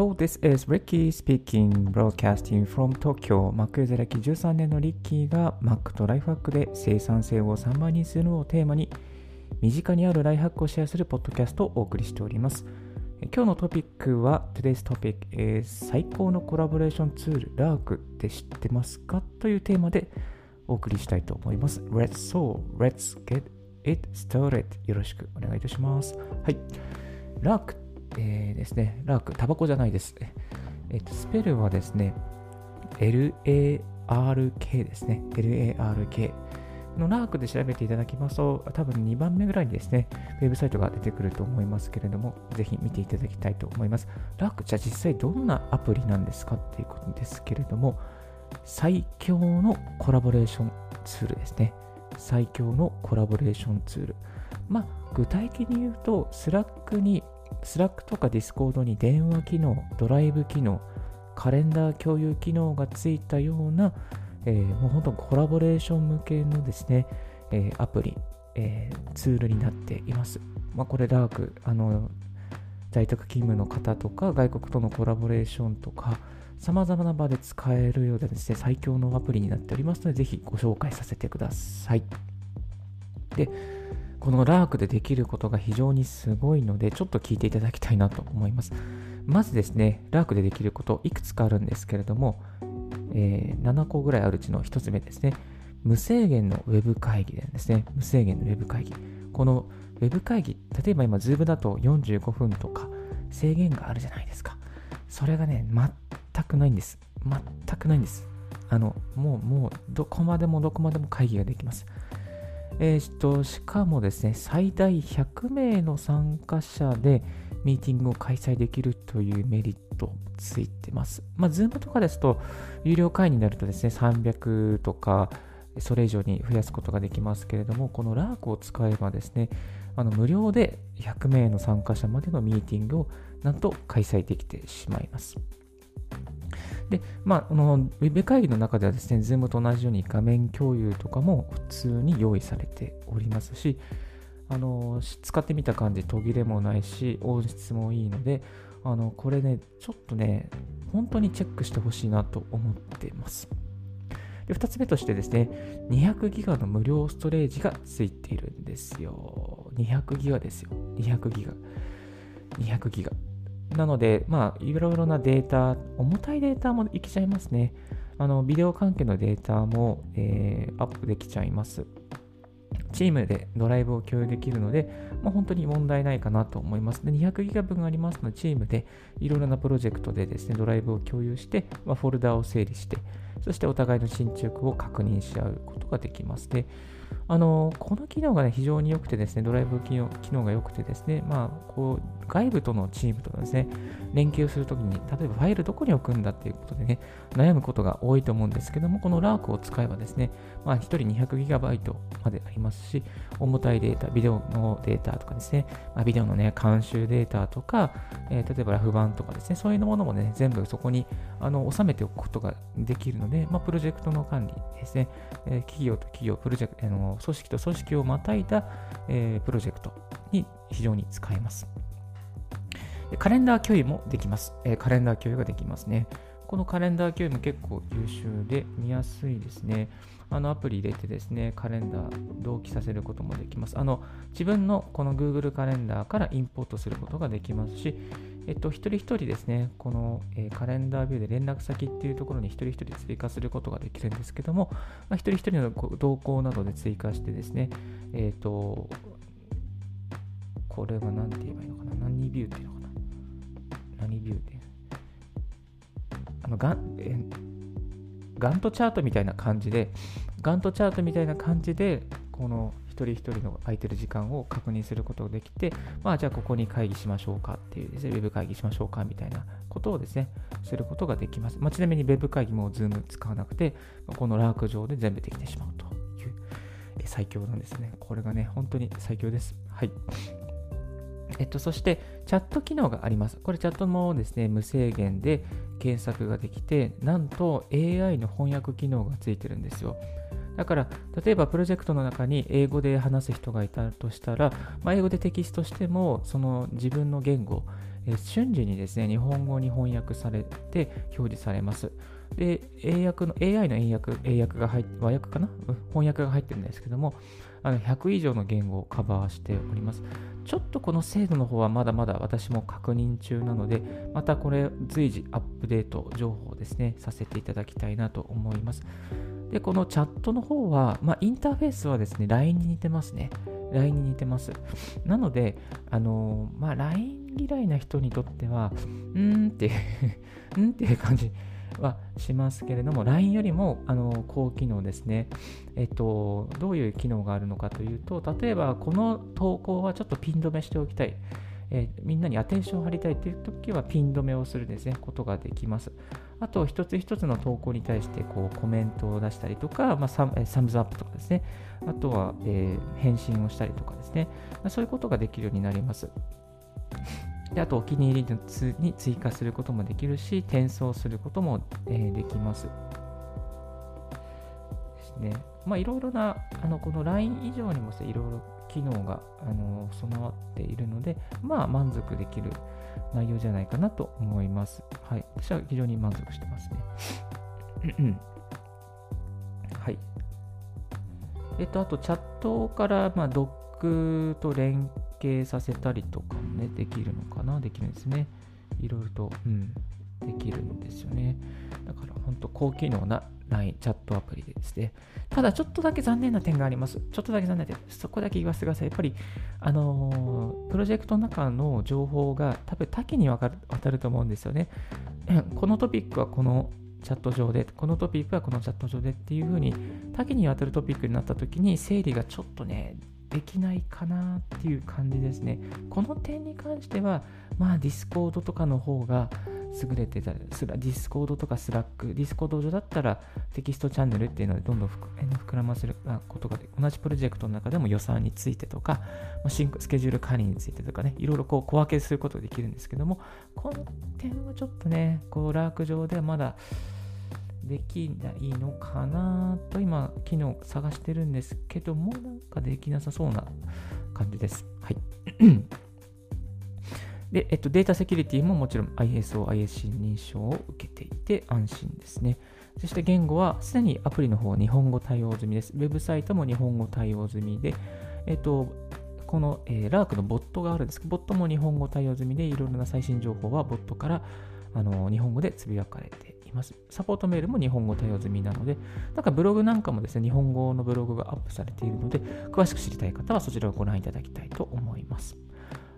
Hello, this is Ricky speaking, broadcasting from Tokyo. Mac ユーザー歴13年のリッキーが Mac とライフハックで生産性を3倍にするのをテーマに身近にあるライフハックをシェアするポッドキャストをお送りしております。今日のトピックは Today's topic is 最高のコラボレーションツール LARK って知ってますか？というテーマでお送りしたいと思います。Let's so, let's get it started よろしくお願いいたします。はい。LARK えー、ですね、ラーク、タバコじゃないです。えっと、スペルはですね、LARK ですね。LARK のラークで調べていただきますと、多分2番目ぐらいにですね、ウェブサイトが出てくると思いますけれども、ぜひ見ていただきたいと思います。ラーク、じゃあ実際どんなアプリなんですかっていうことですけれども、最強のコラボレーションツールですね。最強のコラボレーションツール。まあ、具体的に言うと、スラックにスラックとかディスコードに電話機能、ドライブ機能、カレンダー共有機能がついたような、えー、もう本当コラボレーション向けのですね、えー、アプリ、えー、ツールになっています。まあ、これラーク、あの、在宅勤務の方とか、外国とのコラボレーションとか、様々な場で使えるようでですね、最強のアプリになっておりますので、ぜひご紹介させてください。で、このラークでできることが非常にすごいので、ちょっと聞いていただきたいなと思います。まずですね、ラークでできること、いくつかあるんですけれども、えー、7個ぐらいあるうちの1つ目ですね。無制限のウェブ会議ですね。無制限のウェブ会議。このウェブ会議、例えば今、Zoom だと45分とか制限があるじゃないですか。それがね、全くないんです。全くないんです。あの、もう、もう、どこまでもどこまでも会議ができます。えー、としかもですね、最大100名の参加者でミーティングを開催できるというメリットついてます。まあ、Zoom とかですと、有料会員になるとですね、300とか、それ以上に増やすことができますけれども、この LARK を使えばですね、あの無料で100名の参加者までのミーティングをなんと開催できてしまいます。で、まあ、あの、ウェブ会議の中ではですね、Zoom と同じように画面共有とかも普通に用意されておりますし、あの、使ってみた感じ、途切れもないし、音質もいいので、あの、これね、ちょっとね、本当にチェックしてほしいなと思ってます。で、2つ目としてですね、200ギガの無料ストレージがついているんですよ。200ギガですよ。200ギガ。200ギガ。なので、まあ、いろいろなデータ、重たいデータもいきちゃいますね。あの、ビデオ関係のデータも、えー、アップできちゃいます。チームでドライブを共有できるので、まあ、本当に問題ないかなと思います。で、200ギガ分ありますので、チームでいろいろなプロジェクトでですね、ドライブを共有して、まあ、フォルダを整理して、そしてお互いの進捗を確認し合うことができます。で、あの、この機能がね、非常に良くてですね、ドライブ機能機能が良くてですね、まあ、こう、外部とのチームとかですね、連携をするときに、例えばファイルどこに置くんだっていうことでね、悩むことが多いと思うんですけども、この LARK を使えばですね、まあ、1人 200GB までありますし、重たいデータ、ビデオのデータとかですね、まあ、ビデオのね、監修データとか、えー、例えばラフ版とかですね、そういうものもね、全部そこにあの収めておくことができるので、まあ、プロジェクトの管理ですね、えー、企業と企業、プロジェクト、あの組織と組織をまたいだ、えー、プロジェクトに非常に使えます。カレンダー共有もできます。えー、カレンダー共有ができますね。このカレンダー共有も結構優秀で見やすいですね。あのアプリ入れてですね、カレンダー同期させることもできます。あの自分のこの Google カレンダーからインポートすることができますし、えっと、一人一人ですね、この、えー、カレンダービューで連絡先っていうところに一人一人追加することができるんですけども、まあ、一人一人の動向などで追加してですね、えっ、と、これは何て言えばいいのかな何ビューっていうのかな何ビューってあのガン、えガントチャートみたいな感じで、ガントチャートみたいな感じで、この一人一人の空いてる時間を確認することができて、まあ、じゃあここに会議しましょうかっていうですね、ウェブ会議しましょうかみたいなことをですね、することができます。まあ、ちなみにウェブ会議も Zoom 使わなくて、このラーク上で全部できてしまうという最強なんですね。これがね、本当に最強です。はい。えっと、そして、チャット機能があります。これ、チャットもですね、無制限で検索ができて、なんと AI の翻訳機能がついてるんですよ。だから、例えばプロジェクトの中に英語で話す人がいたとしたら、まあ、英語でテキストしても、その自分の言語、え瞬時にですね、日本語に翻訳されて表示されます。で、英訳の、AI の英訳、英訳が入って、和訳かな？翻訳が入ってるんですけども、あの100以上の言語をカバーしております。ちょっとこの精度の方はまだまだ私も確認中なので、またこれ随時アップデート情報をですね、させていただきたいなと思います。で、このチャットの方は、まあ、インターフェースはですね、LINE に似てますね。LINE に似てます。なので、あの、まあ、LINE 嫌いな人にとっては、うーんっていう んっていう感じはしますけれども、LINE よりもあの高機能ですね。えっと、どういう機能があるのかというと、例えばこの投稿はちょっとピン止めしておきたい。えー、みんなにアテンションを張りたいという時はピン止めをするですね、ことができます。あと、一つ一つの投稿に対してこうコメントを出したりとか、まあ、サムサムズアップとかですね、あとは、えー、返信をしたりとかですね、まあ、そういうことができるようになります。であと、お気に入りに追加することもできるし、転送することも、えー、できます。ですね。まあ、いろいろな、あのこの LINE 以上にもいろいろ機能が、あの備わっているので、まあ、満足できる内容じゃないかなと思います。はい。私は非常に満足してますね。はい。えっと、あと、チャットから、まあ、ドックと連携させたりとかもね、できるのかな？できるんですね。いろいろと、うん、できるんですよね。だから、本当高機能な LINE、チャットアプリでですね。ただ、ちょっとだけ残念な点があります。ちょっとだけ残念な点。そこだけ言わせてください。やっぱり、あのー、プロジェクトの中の情報が多分多岐にわたると思うんですよね。このトピックはこのチャット上で、このトピックはこのチャット上でっていう風に多岐にわたるトピックになった時に整理がちょっとね、できないかなっていう感じですね。この点に関しては、まあ、ディスコードとかの方が優れてたり、ディスコードとかスラック、ディスコード上だったらテキストチャンネルっていうのでどんどん膨らませることがで同じプロジェクトの中でも予算についてとか、まあ、スケジュール管理についてとかね、いろいろこう小分けすることができるんですけども、この点はちょっとね、こうラーク上ではまだできないのかなと今、機能探してるんですけども、なんかできなさそうな感じです。はい。で、えっと、データセキュリティももちろん ISO、ISC 認証を受けていて安心ですね。そして言語はすでにアプリの方日本語対応済みです。ウェブサイトも日本語対応済みで、えっと、この、えー、ラークのボットがあるんですけど、ボットも日本語対応済みで、いろいろな最新情報はボットからあの日本語でつぶやかれています。サポートメールも日本語対応済みなので、なんかブログなんかもですね、日本語のブログがアップされているので、詳しく知りたい方はそちらをご覧いただきたいと思います。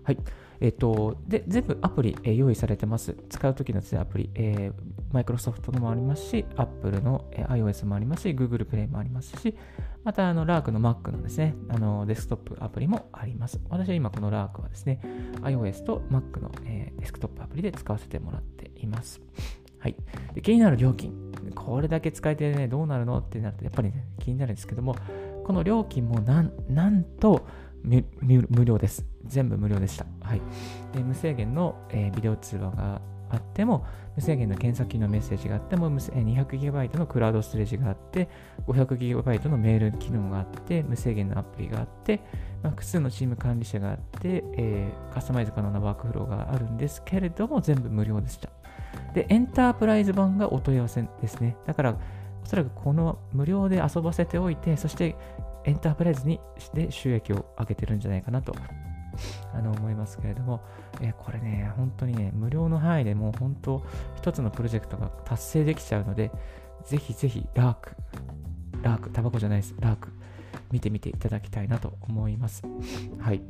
はい。えっ、と、で、全部アプリ、え、用意されてます。使うときのアプリ、えー、マイクロソフトのもありますし、Apple の、え、iOS もありますし、Google Play もありますし、また、あの、ラークの Mac のですね、あの、デスクトップアプリもあります。私は今このラークはですね、iOS と Mac の、え、デスクトップアプリで使わせてもらっています。はい。で気になる料金。これだけ使えてね、どうなるのってなると、やっぱりね、気になるんですけども、この料金もなん、なんと、無料です。全部無料でした。はい。で無制限の、えー、ビデオ通話があっても、無制限の検索機のメッセージがあっても、200GB のクラウドストレージがあって、500GB のメール機能があって、無制限のアプリがあって、まあ、複数のチーム管理者があって、えー、カスタマイズ可能なワークフローがあるんですけれども、全部無料でした。で、エンタープライズ版がお問い合わせですね。だから、おそらくこの無料で遊ばせておいて、そしてエンタープライズにで収益を上げてるんじゃないかなとあの思いますけれども、えこれね、本当にね、無料の範囲でもう本当、一つのプロジェクトが達成できちゃうので、ぜひぜひ、ラーク、ラーク、タバコじゃないです、ラーク、見てみていただきたいなと思います。はい。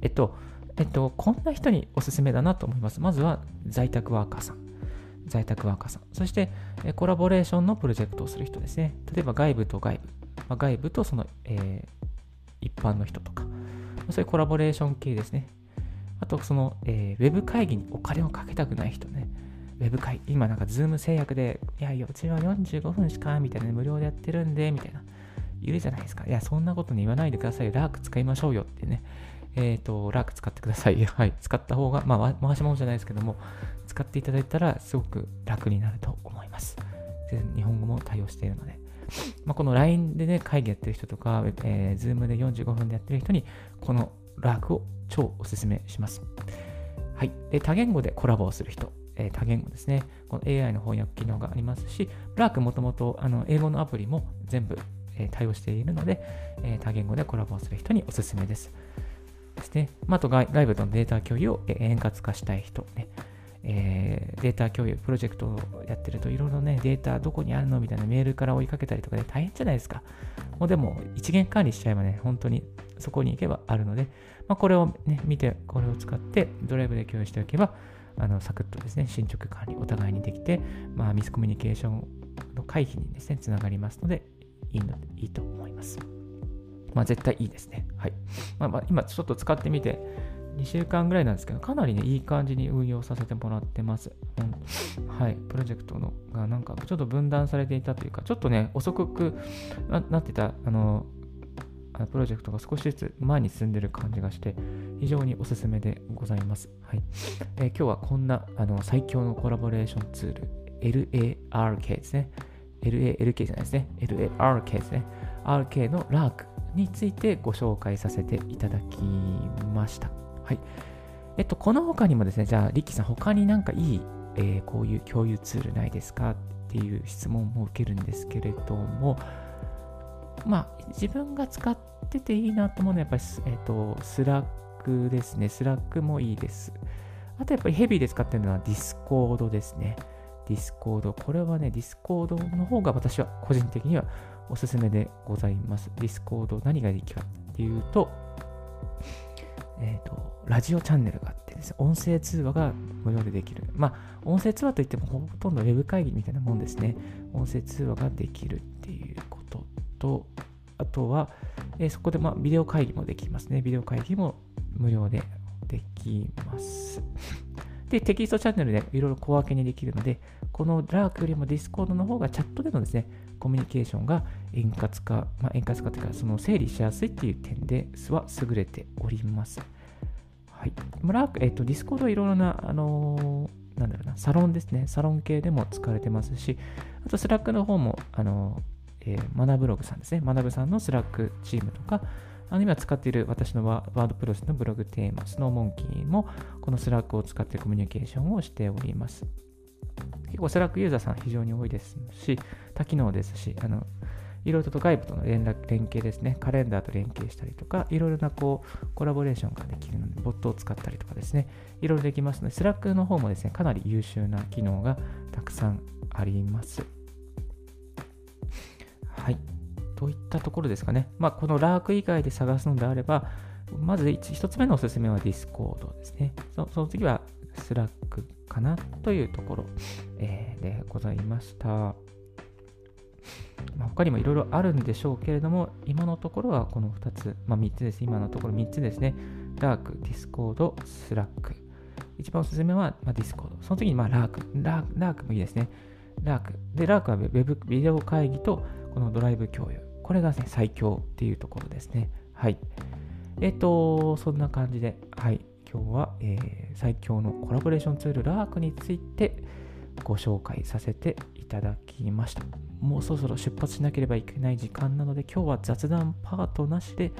えっと、えっと、こんな人におすすめだなと思います。まずは、在宅ワーカーさん。在宅ワーカーさん。そして、コラボレーションのプロジェクトをする人ですね。例えば、外部と外部。まあ、外部とその、えー、一般の人とか、そういうコラボレーション系ですね。あと、その、えー、ウェブ会議にお金をかけたくない人ね。ウェブ会、今なんかズーム制約で、いやいや、うちは45分しか、みたいな、無料でやってるんで、みたいな、いるじゃないですか。いや、そんなことに言わないでください。ラーク使いましょうよってね。えっ、ー、と、ラーク使ってください。はい。使った方が、まあ、回し物じゃないですけども、使っていただいたら、すごく楽になると思います。日本語も対応しているので。まあ、この LINE でね、会議やってる人とか、えー、Zoom で45分でやってる人に、このラークを超おすすめします。はい。で、多言語でコラボをする人。えー、多言語ですね。この AI の翻訳機能がありますし、ラックもともとあの英語のアプリも全部、えー、対応しているので、えー、多言語でコラボをする人におすすめです。ですね。まあ、あと外部とのデータ共有を円滑化したい人、ね。えー、データ共有、プロジェクトをやってるといろいろね、データどこにあるの？みたいなメールから追いかけたりとかで大変じゃないですか。もうでも一元管理しちゃえばね、本当にそこに行けばあるので、まあ、これをね、見て、これを使ってドライブで共有しておけば、あのサクッとですね、進捗管理お互いにできて、まあ、ミスコミュニケーションの回避にですね、つながりますので、いいのいいと思います。まあ、絶対いいですね。はい。まあ、まあ、今ちょっと使ってみて、2週間ぐらいなんですけど、かなりね、いい感じに運用させてもらってます。うん、はい。プロジェクトのがなんかちょっと分断されていたというか、ちょっとね、遅くなってた、あの、プロジェクトが少しずつ前に進んでる感じがして、非常におすすめでございます。はい。えー、今日はこんなあの最強のコラボレーションツール、LARK ですね。LALK じゃないですね。LARK ですね。RK の LARK についてご紹介させていただきました。はい。えっと、この他にもですね、じゃあ、リッキーさん、他になんかいい、えー、こういう共有ツールないですかっていう質問も受けるんですけれども、まあ、自分が使ってていいなと思うのは、やっぱり、えっと、スラックですね。スラックもいいです。あと、やっぱりヘビーで使ってるのはディスコードですね。ディスコード。これはね、ディスコードの方が私は個人的にはおすすめでございます。ディスコード何ができるかっていうと、えっ、ー、と、ラジオチャンネルがあってですね、音声通話が無料でできる。まあ、音声通話といってもほとんどウェブ会議みたいなもんですね。音声通話ができるっていうことと、あとは、えー、そこで、まあ、ビデオ会議もできますね。ビデオ会議も無料でできます。で、テキストチャンネルでいろいろ小分けにできるので、このラークよりもディスコードの方がチャットでのですね、コミュニケーションが円滑化、まあ、円滑化というか、その整理しやすいっていう点ですは優れております。はい。ラーク、えっ、と、ディスコードはいろいろな、あのー、なんだろうな、サロンですね。サロン系でも使われてますし、あと、スラックの方も、あのー、えー、マナブログさんですね。マナブさんのスラックチームとか、あの今使っている私のワードプレスのブログテーマ、スノーモンキーもこのスラックを使ってコミュニケーションをしております。結構スラックユーザーさん非常に多いですし、多機能ですし、あのいろいろと外部との連絡、連携ですね、カレンダーと連携したりとか、いろいろなこうコラボレーションができるので、ボットを使ったりとかですね、いろいろできますので、スラックの方もですね、かなり優秀な機能がたくさんあります。といったところですかね。まあ、このラーク以外で探すのであれば、まず 1つ目のおすすめは Discord ですね。その次は Slack かなというところ、えー、でございました。まあ、他にもいろいろあるんでしょうけれども、今のところはこの2つ、まあ、3つです。今のところ3つですね。ラーク、ディスコード、スラック。一番おすすめは、まあ、ディスコード。その次に、まあ、ラーク。ラーク。ラークもいいですね。ラーク。で、ラークはウェブ、ビデオ会議と、このドライブ共有。これが、ね、最強っていうところですね。はい。えっ、と、そんな感じで、はい。今日は、えー、最強のコラボレーションツール、ラークについてご紹介させていただきました。もうそろそろ出発しなければいけない時間なので、今日は雑談パートなしで、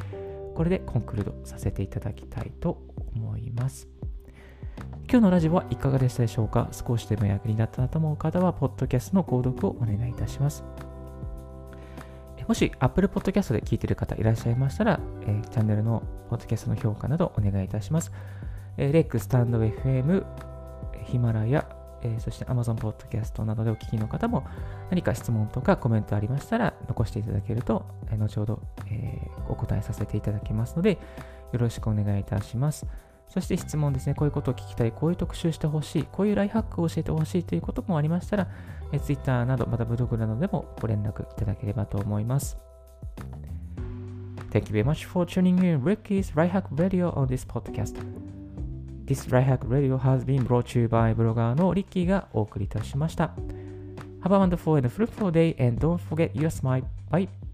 これでコンクルードさせていただきたいと思います。今日のラジオはいかがでしたでしょうか？少しでも役に立ったなと思う方は、ポッドキャストの購読をお願いいたします。もし Apple Podcast で聞いている方いらっしゃいましたら、えー、チャンネルのポッドキャストの評価などお願いいたします。えー、レック、スタンド FM、ヒマラヤ、えー、そして Amazon Podcast などでお聞きの方も何か質問とかコメントありましたら残していただけると、えー、後ほど、えー、お答えさせていただきますのでよろしくお願いいたします。そして質問ですね、こういうことを聞きたい、こういう特集してほしい、こういうライフハックを教えてほしいということもありましたら、え Twitter など、またブログなどでもご連絡いただければと思います。Thank you very much for tuning in Ricky's Right Hack Radio on this podcast. This Right Hack Radio has been brought to you by ブロガーのリッキーがお送りいたしました。Have a wonderful and fruitful day and don't forget your smile. Bye.